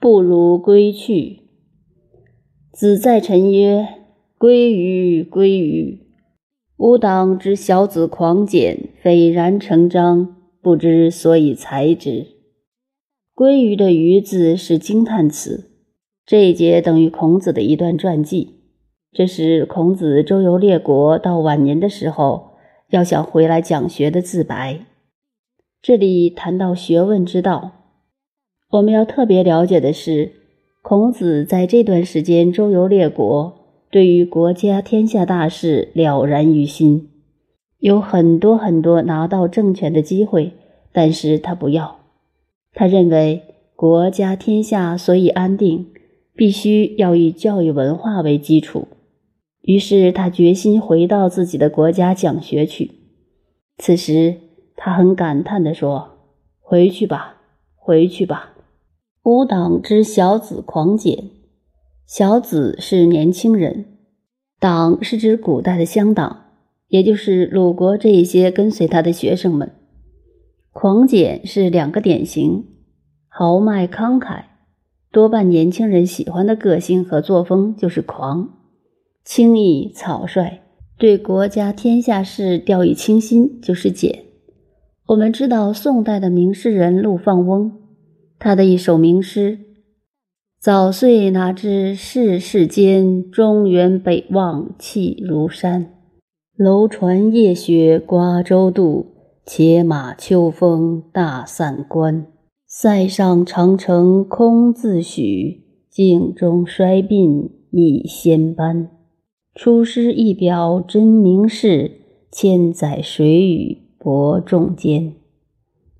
不如归去。子在臣曰：“归于，归于。”吾党之小子狂简，斐然成章，不知所以裁之。归于的“于”字是惊叹词，这一节等于孔子的一段传记。这是孔子周游列国到晚年的时候，要想回来讲学的自白。这里谈到学问之道，我们要特别了解的是，孔子在这段时间周游列国。对于国家天下大事了然于心，有很多很多拿到政权的机会，但是他不要。他认为国家天下所以安定，必须要以教育文化为基础。于是他决心回到自己的国家讲学去。此时他很感叹地说：“回去吧，回去吧。”吾党之小子狂简。小子是年轻人，党是指古代的乡党，也就是鲁国这一些跟随他的学生们。狂简是两个典型：豪迈慷慨，多半年轻人喜欢的个性和作风就是狂；轻易草率，对国家天下事掉以轻心就是简。我们知道宋代的名诗人陆放翁，他的一首名诗。早岁哪知世事艰，中原北望气如山。楼船夜雪瓜洲渡，且马秋风大散关。塞上长城空自许，镜中衰鬓已先斑。出师一表真名士，千载谁与伯仲间。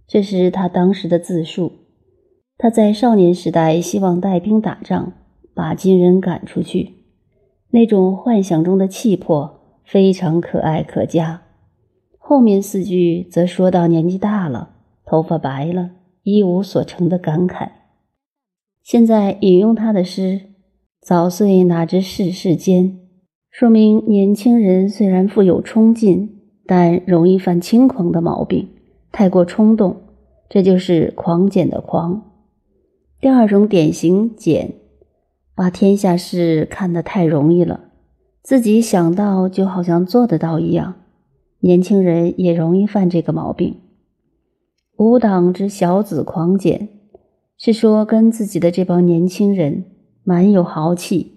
这是他当时的自述。他在少年时代希望带兵打仗，把金人赶出去，那种幻想中的气魄非常可爱可嘉。后面四句则说到年纪大了，头发白了，一无所成的感慨。现在引用他的诗：“早岁哪知世事艰”，说明年轻人虽然富有冲劲，但容易犯轻狂的毛病，太过冲动，这就是狂简的狂。第二种典型简，把天下事看得太容易了，自己想到就好像做得到一样。年轻人也容易犯这个毛病。吾党之小子狂简，是说跟自己的这帮年轻人蛮有豪气，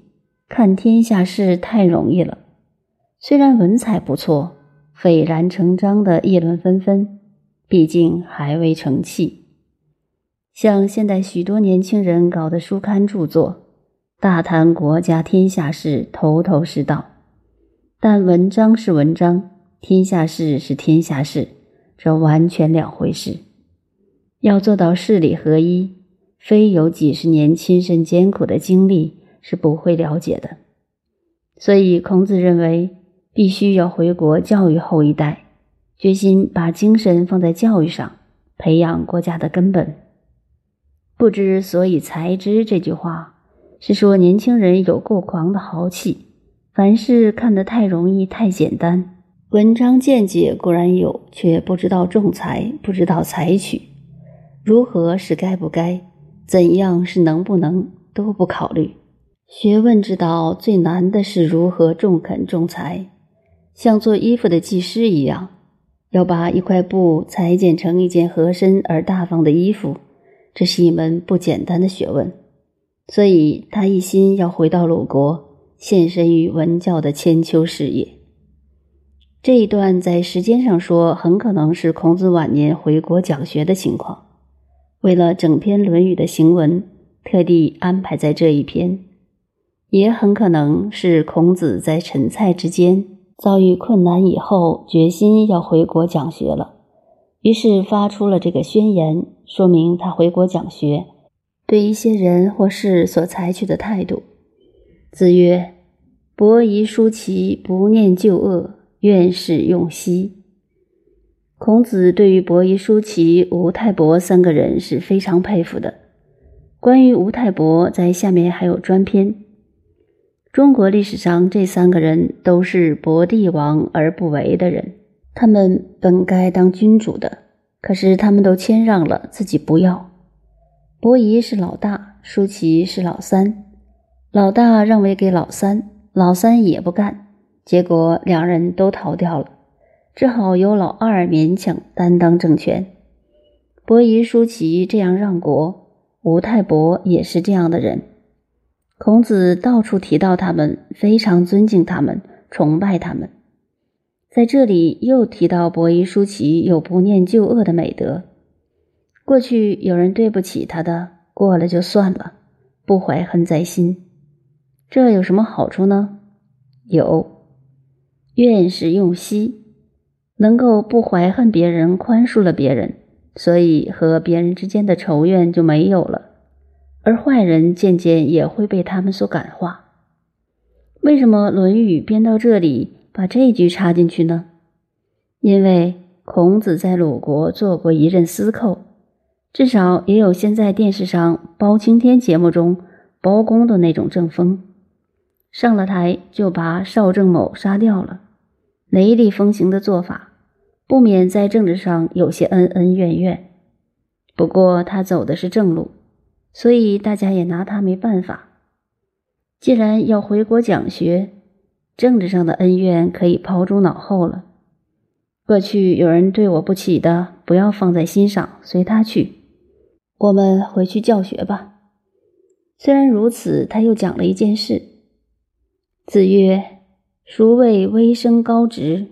看天下事太容易了。虽然文采不错，斐然成章的议论纷纷，毕竟还未成器。像现代许多年轻人搞的书刊著作，大谈国家天下事，头头是道。但文章是文章，天下事是天下事，这完全两回事。要做到事理合一，非有几十年亲身艰苦的经历是不会了解的。所以，孔子认为必须要回国教育后一代，决心把精神放在教育上，培养国家的根本。不知所以才知这句话，是说年轻人有够狂的豪气，凡事看得太容易、太简单。文章见解固然有，却不知道仲裁，不知道采取，如何是该不该，怎样是能不能，都不考虑。学问之道最难的是如何中肯仲裁，像做衣服的技师一样，要把一块布裁剪成一件合身而大方的衣服。这是一门不简单的学问，所以他一心要回到鲁国，献身于文教的千秋事业。这一段在时间上说，很可能是孔子晚年回国讲学的情况。为了整篇《论语》的行文，特地安排在这一篇，也很可能是孔子在陈蔡之间遭遇困难以后，决心要回国讲学了。于是发出了这个宣言，说明他回国讲学对一些人或事所采取的态度。子曰：“伯夷叔齐不念旧恶，愿使用兮。”孔子对于伯夷叔齐、吴太伯三个人是非常佩服的。关于吴太伯，在下面还有专篇。中国历史上这三个人都是博帝王而不为的人。他们本该当君主的，可是他们都谦让了，自己不要。伯夷是老大，舒淇是老三，老大让位给老三，老三也不干，结果两人都逃掉了，只好由老二勉强担当政权。伯夷、舒淇这样让国，吴太伯也是这样的人。孔子到处提到他们，非常尊敬他们，崇拜他们。在这里又提到伯夷、叔齐有不念旧恶的美德。过去有人对不起他的，过了就算了，不怀恨在心。这有什么好处呢？有，愿是用息，能够不怀恨别人，宽恕了别人。所以和别人之间的仇怨就没有了，而坏人渐渐也会被他们所感化。为什么《论语》编到这里把这句插进去呢？因为孔子在鲁国做过一任司寇，至少也有现在电视上包青天节目中包公的那种政风，上了台就把邵正某杀掉了，雷厉风行的做法。不免在政治上有些恩恩怨怨，不过他走的是正路，所以大家也拿他没办法。既然要回国讲学，政治上的恩怨可以抛诸脑后了。过去有人对我不起的，不要放在心上，随他去。我们回去教学吧。虽然如此，他又讲了一件事。子曰：“孰谓微生高直？”